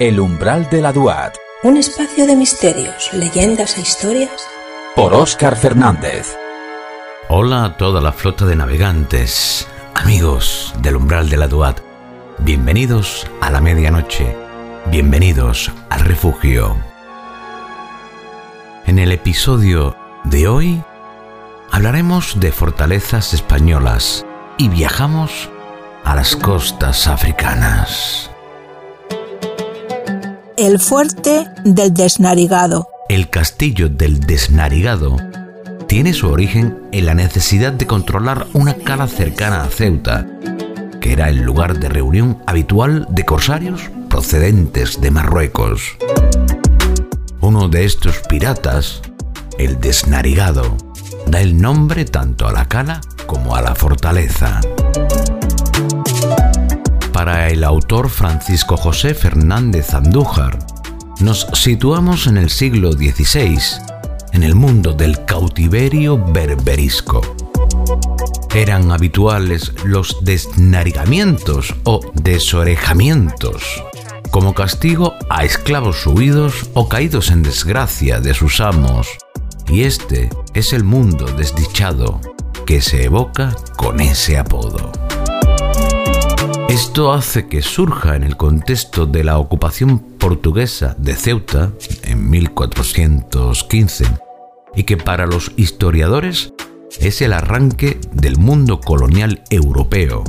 El umbral de la Duat. Un espacio de misterios, leyendas e historias. Por Óscar Fernández. Hola a toda la flota de navegantes, amigos del umbral de la Duat. Bienvenidos a la medianoche. Bienvenidos al refugio. En el episodio de hoy hablaremos de fortalezas españolas y viajamos a las costas africanas. El fuerte del desnarigado. El castillo del desnarigado tiene su origen en la necesidad de controlar una cala cercana a Ceuta, que era el lugar de reunión habitual de corsarios procedentes de Marruecos. Uno de estos piratas, el desnarigado, da el nombre tanto a la cala como a la fortaleza. El autor Francisco José Fernández Andújar, nos situamos en el siglo XVI, en el mundo del cautiverio berberisco. Eran habituales los desnarigamientos o desorejamientos, como castigo a esclavos huidos o caídos en desgracia de sus amos. Y este es el mundo desdichado que se evoca con ese apodo. Esto hace que surja en el contexto de la ocupación portuguesa de Ceuta en 1415 y que para los historiadores es el arranque del mundo colonial europeo,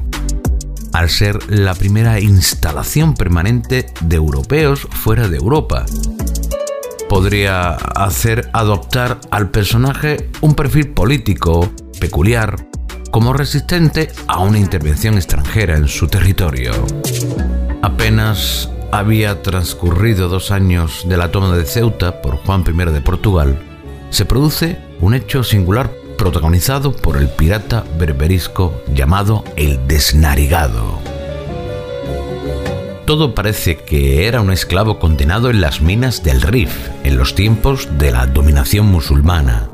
al ser la primera instalación permanente de europeos fuera de Europa. Podría hacer adoptar al personaje un perfil político peculiar como resistente a una intervención extranjera en su territorio. Apenas había transcurrido dos años de la toma de Ceuta por Juan I de Portugal, se produce un hecho singular protagonizado por el pirata berberisco llamado el Desnarigado. Todo parece que era un esclavo condenado en las minas del Rif en los tiempos de la dominación musulmana.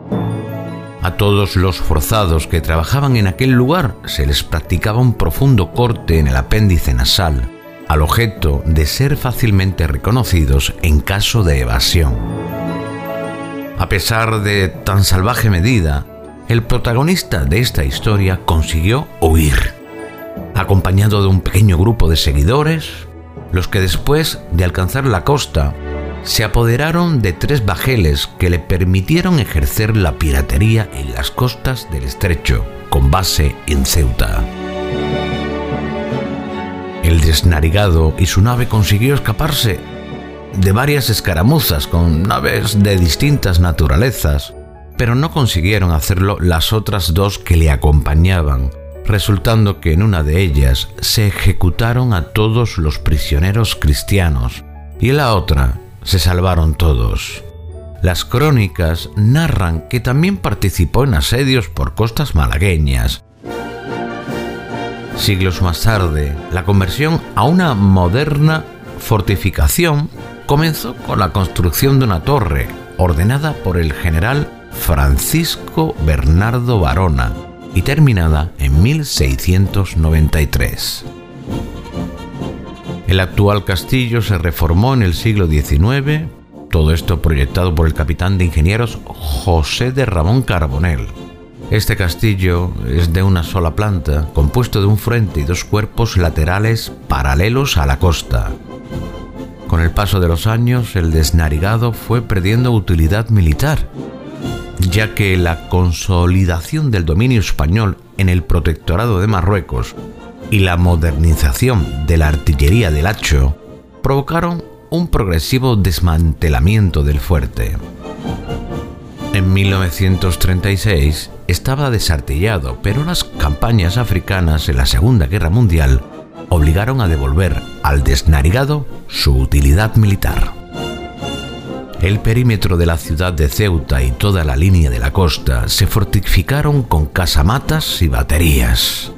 A todos los forzados que trabajaban en aquel lugar se les practicaba un profundo corte en el apéndice nasal, al objeto de ser fácilmente reconocidos en caso de evasión. A pesar de tan salvaje medida, el protagonista de esta historia consiguió huir, acompañado de un pequeño grupo de seguidores, los que después de alcanzar la costa se apoderaron de tres bajeles que le permitieron ejercer la piratería en las costas del estrecho, con base en Ceuta. El desnarigado y su nave consiguió escaparse de varias escaramuzas con naves de distintas naturalezas, pero no consiguieron hacerlo las otras dos que le acompañaban, resultando que en una de ellas se ejecutaron a todos los prisioneros cristianos y en la otra se salvaron todos. Las crónicas narran que también participó en asedios por costas malagueñas. Siglos más tarde, la conversión a una moderna fortificación comenzó con la construcción de una torre ordenada por el general Francisco Bernardo Barona y terminada en 1693. El actual castillo se reformó en el siglo XIX, todo esto proyectado por el capitán de ingenieros José de Ramón Carbonell. Este castillo es de una sola planta, compuesto de un frente y dos cuerpos laterales paralelos a la costa. Con el paso de los años, el desnarigado fue perdiendo utilidad militar ya que la consolidación del dominio español en el protectorado de Marruecos y la modernización de la artillería del hacho provocaron un progresivo desmantelamiento del fuerte. En 1936 estaba desartillado, pero las campañas africanas en la Segunda Guerra Mundial obligaron a devolver al desnarigado su utilidad militar. El perímetro de la ciudad de Ceuta y toda la línea de la costa se fortificaron con casamatas y baterías.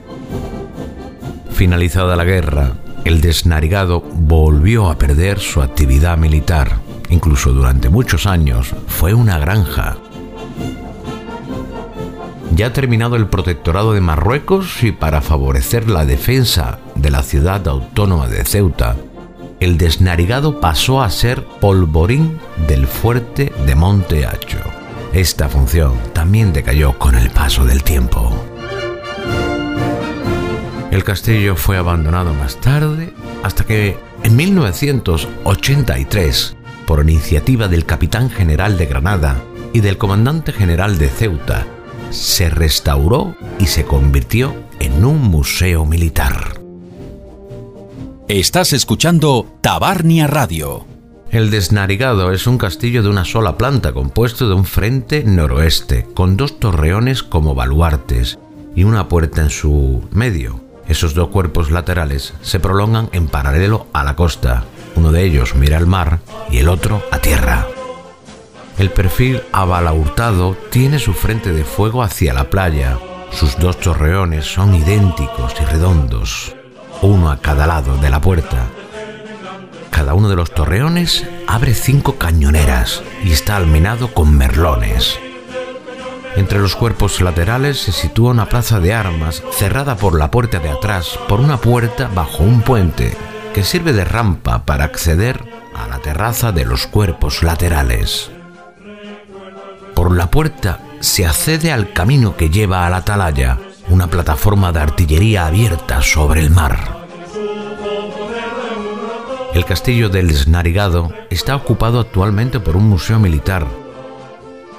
Finalizada la guerra, el desnarigado volvió a perder su actividad militar. Incluso durante muchos años fue una granja. Ya terminado el protectorado de Marruecos y para favorecer la defensa de la ciudad autónoma de Ceuta, el desnarigado pasó a ser polvorín del fuerte de Monte Hacho. Esta función también decayó con el paso del tiempo. El castillo fue abandonado más tarde hasta que en 1983, por iniciativa del capitán general de Granada y del comandante general de Ceuta, se restauró y se convirtió en un museo militar. Estás escuchando Tabarnia Radio. El Desnarigado es un castillo de una sola planta compuesto de un frente noroeste, con dos torreones como baluartes y una puerta en su medio. Esos dos cuerpos laterales se prolongan en paralelo a la costa. Uno de ellos mira al mar y el otro a tierra. El perfil abalaurtado tiene su frente de fuego hacia la playa. Sus dos torreones son idénticos y redondos, uno a cada lado de la puerta. Cada uno de los torreones abre cinco cañoneras y está almenado con merlones. Entre los cuerpos laterales se sitúa una plaza de armas cerrada por la puerta de atrás por una puerta bajo un puente que sirve de rampa para acceder a la terraza de los cuerpos laterales. Por la puerta se accede al camino que lleva a la atalaya, una plataforma de artillería abierta sobre el mar. El castillo del Snarigado está ocupado actualmente por un museo militar,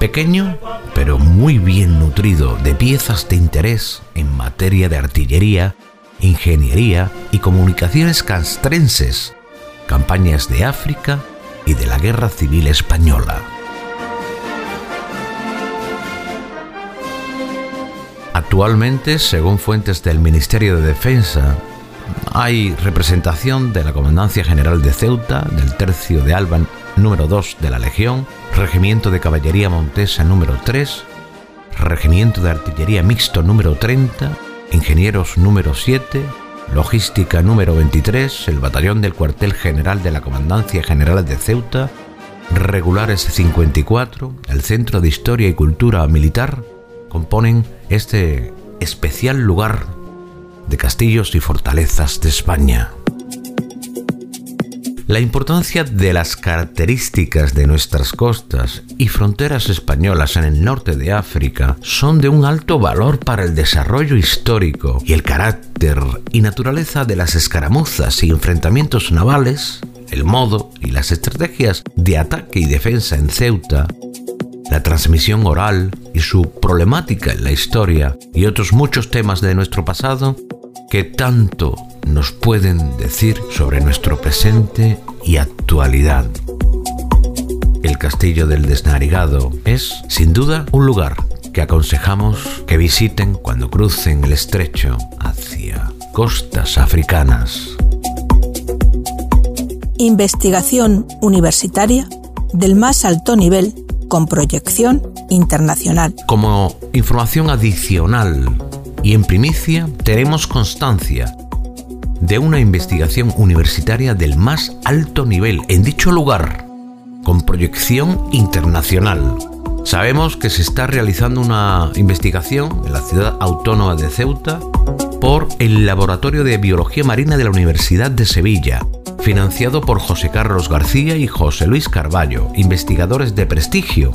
pequeño pero muy bien nutrido de piezas de interés en materia de artillería, ingeniería y comunicaciones castrenses, campañas de África y de la Guerra Civil Española. Actualmente, según fuentes del Ministerio de Defensa, hay representación de la Comandancia General de Ceuta, del Tercio de Alba número 2 de la Legión, Regimiento de Caballería Montesa número 3, Regimiento de Artillería Mixto número 30, Ingenieros número 7, Logística número 23, el Batallón del Cuartel General de la Comandancia General de Ceuta, Regulares 54, el Centro de Historia y Cultura Militar, componen este especial lugar de castillos y fortalezas de España. La importancia de las características de nuestras costas y fronteras españolas en el norte de África son de un alto valor para el desarrollo histórico y el carácter y naturaleza de las escaramuzas y enfrentamientos navales, el modo y las estrategias de ataque y defensa en Ceuta, la transmisión oral y su problemática en la historia y otros muchos temas de nuestro pasado que tanto nos pueden decir sobre nuestro presente y actualidad. El castillo del Desnarigado es, sin duda, un lugar que aconsejamos que visiten cuando crucen el estrecho hacia costas africanas. Investigación universitaria del más alto nivel con proyección internacional. Como información adicional y en primicia tenemos constancia de una investigación universitaria del más alto nivel en dicho lugar, con proyección internacional. Sabemos que se está realizando una investigación en la ciudad autónoma de Ceuta por el Laboratorio de Biología Marina de la Universidad de Sevilla, financiado por José Carlos García y José Luis Carballo, investigadores de prestigio,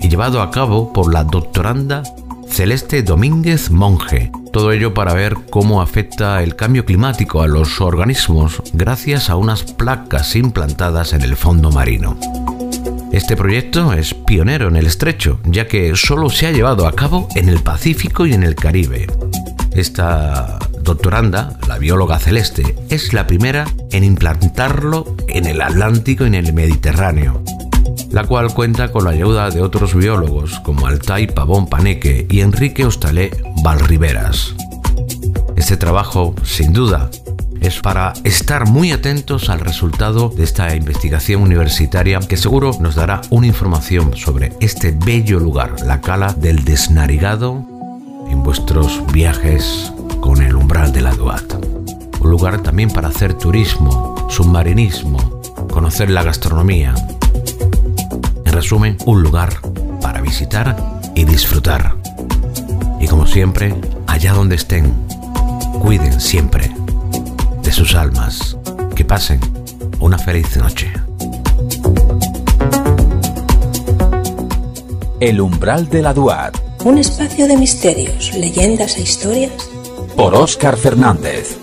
y llevado a cabo por la doctoranda Celeste Domínguez Monje. Todo ello para ver cómo afecta el cambio climático a los organismos gracias a unas placas implantadas en el fondo marino. Este proyecto es pionero en el estrecho, ya que solo se ha llevado a cabo en el Pacífico y en el Caribe. Esta doctoranda, la bióloga celeste, es la primera en implantarlo en el Atlántico y en el Mediterráneo la cual cuenta con la ayuda de otros biólogos como Altai Pavón Paneque y Enrique Hostalé Valriveras. Este trabajo, sin duda, es para estar muy atentos al resultado de esta investigación universitaria que seguro nos dará una información sobre este bello lugar, la cala del desnarigado, en vuestros viajes con el umbral de la Duat. Un lugar también para hacer turismo, submarinismo, conocer la gastronomía, resumen, un lugar para visitar y disfrutar. Y como siempre, allá donde estén, cuiden siempre de sus almas. Que pasen una feliz noche. El umbral de la Duat. Un espacio de misterios, leyendas e historias. Por Óscar Fernández.